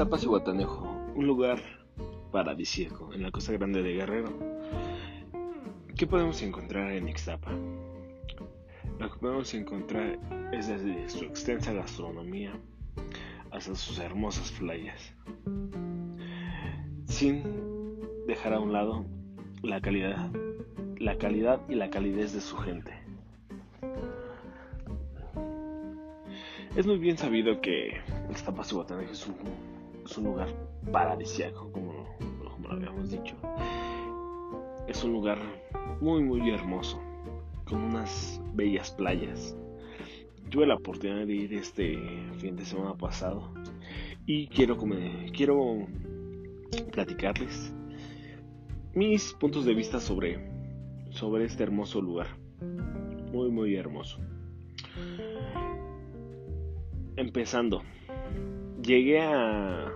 Ixtapas y Guatanejo, un lugar paradisíaco en la costa grande de Guerrero. ¿Qué podemos encontrar en Ixtapa? Lo que podemos encontrar es desde su extensa gastronomía hasta sus hermosas playas, sin dejar a un lado la calidad, la calidad y la calidez de su gente. Es muy bien sabido que Ixtapas y Guatanejo es un, es un lugar paradisíaco, como, lo habíamos dicho. Es un lugar muy, muy hermoso, con unas bellas playas. Tuve la oportunidad de ir este fin de semana pasado y quiero, quiero platicarles mis puntos de vista sobre, sobre este hermoso lugar. Muy, muy hermoso empezando, llegué a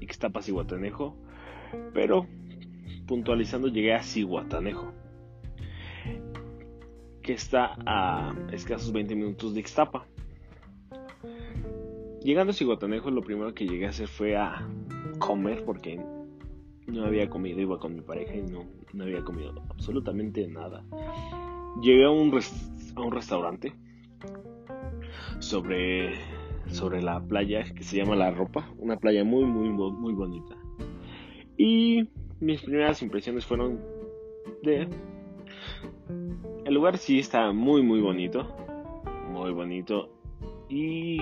Ixtapas y pero puntualizando llegué a Cihuatanejo, que está a escasos 20 minutos de Ixtapa. Llegando a Cihuatanejo, lo primero que llegué a hacer fue a comer porque no había comido, iba con mi pareja y no, no había comido absolutamente nada. Llegué a un, a un restaurante sobre sobre la playa que se llama La Ropa, una playa muy muy muy bonita. Y mis primeras impresiones fueron de el lugar sí está muy muy bonito, muy bonito y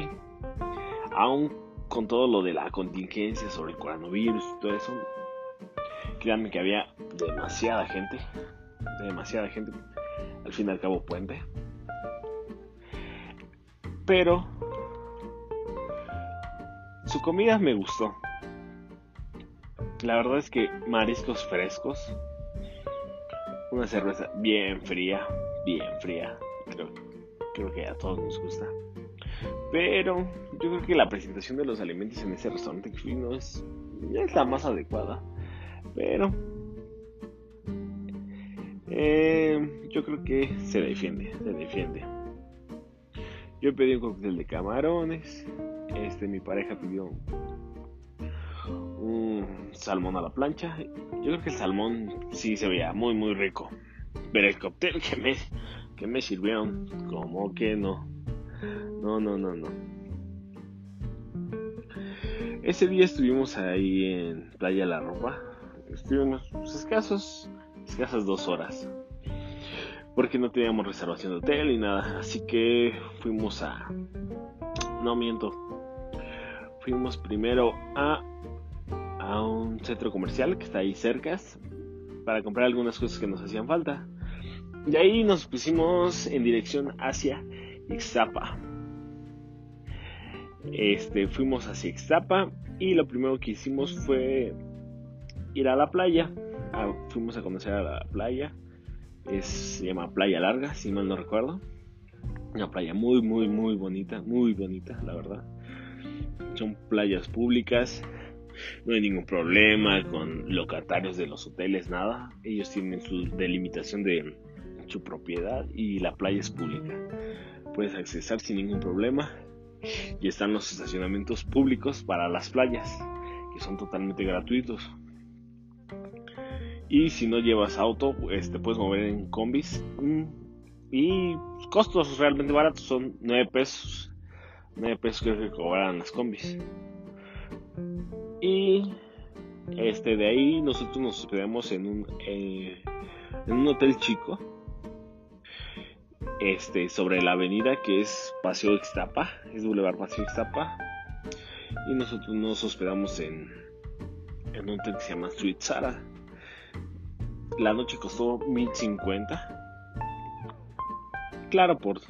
aún con todo lo de la contingencia sobre el coronavirus y todo eso, créanme que había demasiada gente, demasiada gente, al fin y al cabo puente. Pero su comida me gustó. La verdad es que mariscos frescos. Una cerveza bien fría, bien fría. Creo, que a todos nos gusta. Pero yo creo que la presentación de los alimentos en ese restaurante que fui no es, es la más adecuada. Pero eh, yo creo que se defiende, se defiende. Yo pedí un cóctel de camarones, este, mi pareja pidió un salmón a la plancha. Yo creo que el salmón sí se veía muy, muy rico. Pero el cóctel que me, que me sirvieron, como que no. No, no, no, no. Ese día estuvimos ahí en Playa La Ropa. Estuvimos escasos, escasas dos horas. Porque no teníamos reservación de hotel ni nada. Así que fuimos a... No miento, fuimos primero a, a un centro comercial que está ahí cerca para comprar algunas cosas que nos hacían falta. Y ahí nos pusimos en dirección hacia Ixtapa. Este, fuimos hacia Ixtapa y lo primero que hicimos fue ir a la playa. Ah, fuimos a conocer a la playa. Es, se llama Playa Larga, si mal no recuerdo. Una playa muy, muy, muy bonita, muy bonita, la verdad son playas públicas, no hay ningún problema con locatarios de los hoteles, nada. Ellos tienen su delimitación de su propiedad y la playa es pública. Puedes accesar sin ningún problema y están los estacionamientos públicos para las playas, que son totalmente gratuitos. Y si no llevas auto, pues te puedes mover en combis. Mm, y costos realmente baratos, son 9 pesos 9 pesos creo que cobraban las combis. Y este de ahí nosotros nos hospedamos en un eh, en un hotel chico este sobre la avenida que es Paseo Ixtapa, es Boulevard Paseo Ixtapa y nosotros nos hospedamos en en un hotel que se llama Sweet Sara. La noche costó 1050. Claro, por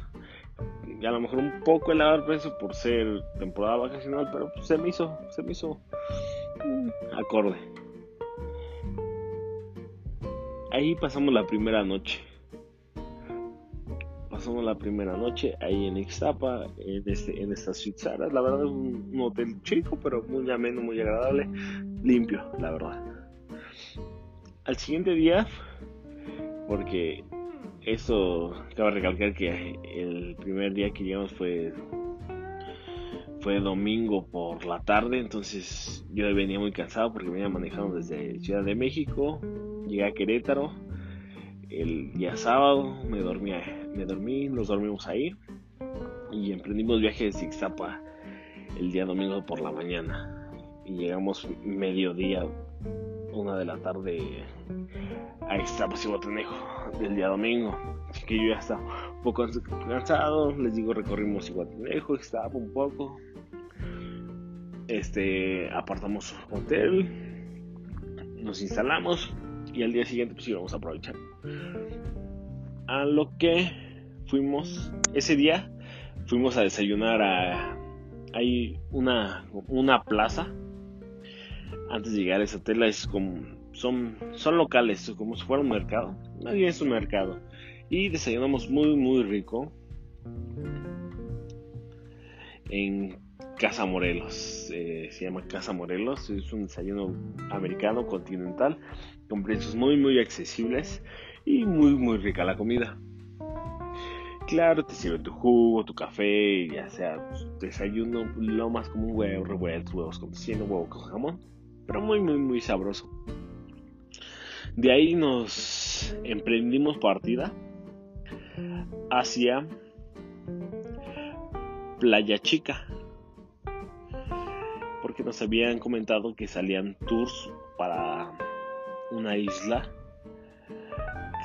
y a lo mejor un poco elevado el precio por ser temporada vacacional, pero se me hizo, se me hizo acorde. Ahí pasamos la primera noche. Pasamos la primera noche ahí en Ixtapa, en, este, en esta ciudad. La verdad es un hotel chico, pero muy ameno, muy agradable, limpio, la verdad. Al siguiente día, porque eso cabe recalcar que el primer día que llegamos fue fue domingo por la tarde, entonces yo venía muy cansado porque venía manejando desde Ciudad de México, llegué a Querétaro el día sábado, me dormí, me dormí, nos dormimos ahí y emprendimos viaje de Zixtapa el día domingo por la mañana y llegamos mediodía, una de la tarde a y del día domingo. Así que yo ya estaba un poco cansado, les digo, recorrimos Iguatanejo, Ixtapa un poco. Este, apartamos hotel, nos instalamos y al día siguiente pues íbamos a aprovechar. A lo que fuimos ese día fuimos a desayunar a hay una una plaza antes de llegar a ese hotel es como son son locales como si fuera un mercado. Nadie es un mercado. Y desayunamos muy muy rico en Casa Morelos. Eh, se llama Casa Morelos es un desayuno americano continental con precios muy muy accesibles y muy muy rica la comida. Claro, te sirve tu jugo, tu café, ya sea pues, desayuno, lo más como un huevo revuelto, huevos con tocino, huevo con jamón, pero muy, muy, muy sabroso. De ahí nos emprendimos partida hacia Playa Chica, porque nos habían comentado que salían tours para una isla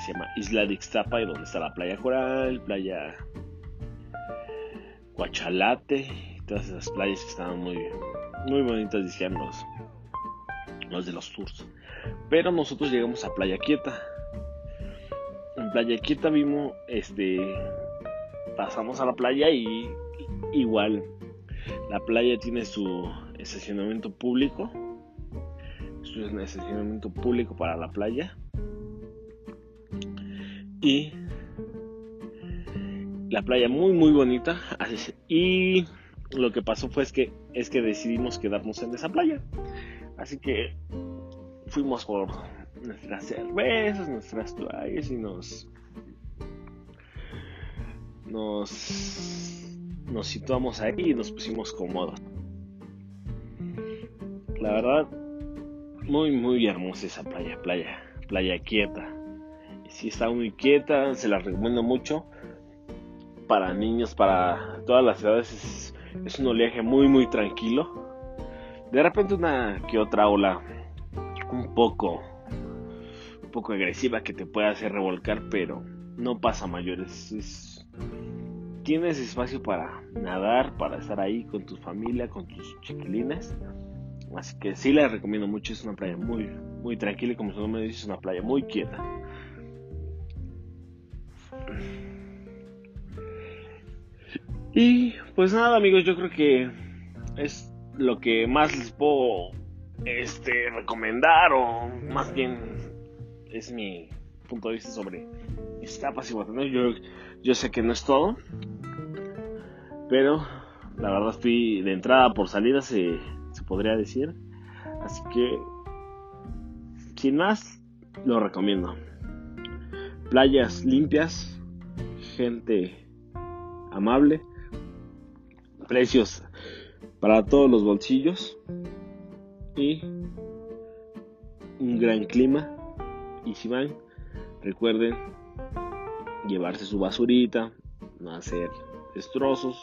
se llama Isla de Ixtapa y donde está la playa Coral, playa Cuachalate, todas esas playas que estaban muy, muy bonitas, decían los de los tours. Pero nosotros llegamos a Playa Quieta. En Playa Quieta vimos, este, pasamos a la playa y igual la playa tiene su estacionamiento público. Su estacionamiento público para la playa y la playa muy muy bonita y lo que pasó fue que es que decidimos quedarnos en esa playa así que fuimos por nuestras cervezas nuestras toallas y nos nos nos situamos ahí y nos pusimos cómodos la verdad muy muy hermosa esa playa playa playa quieta si está muy quieta, se la recomiendo mucho. Para niños, para todas las edades, es, un oleaje muy, muy tranquilo. De repente una que otra ola un poco, un poco agresiva que te puede hacer revolcar, pero no pasa mayores. tienes espacio para nadar, para estar ahí con tu familia, con tus chiquilines. Así que sí la recomiendo mucho, es una playa muy, muy tranquila y como su nombre dice, es una playa muy quieta. Y pues nada amigos, yo creo que es lo que más les puedo este, recomendar o más bien es mi punto de vista sobre escapas y botones. Yo, yo sé que no es todo, pero la verdad estoy de entrada por salida se, se podría decir. Así que sin más, lo recomiendo. Playas limpias, gente amable precios para todos los bolsillos y un gran clima. Y si van, recuerden llevarse su basurita, no hacer destrozos.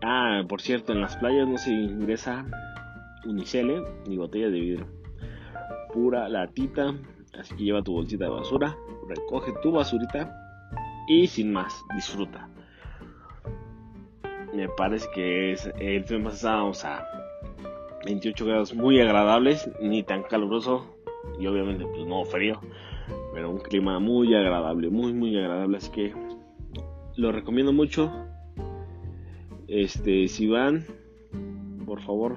Ah, por cierto, en las playas no se ingresa unicele ni botella de vidrio. Pura latita, así que lleva tu bolsita de basura, recoge tu basurita y sin más, disfruta me parece que es, el fin estábamos a 28 grados muy agradables, ni tan caluroso y obviamente pues no frío, pero un clima muy agradable, muy muy agradable, así que lo recomiendo mucho. Este, si van, por favor,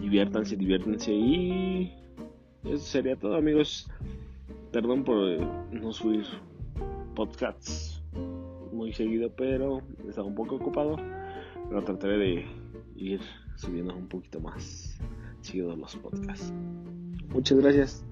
diviértanse, diviértanse y eso sería todo, amigos. Perdón por no subir podcasts seguido, pero estaba un poco ocupado. Pero trataré de ir subiendo un poquito más seguido los podcasts. Muchas gracias.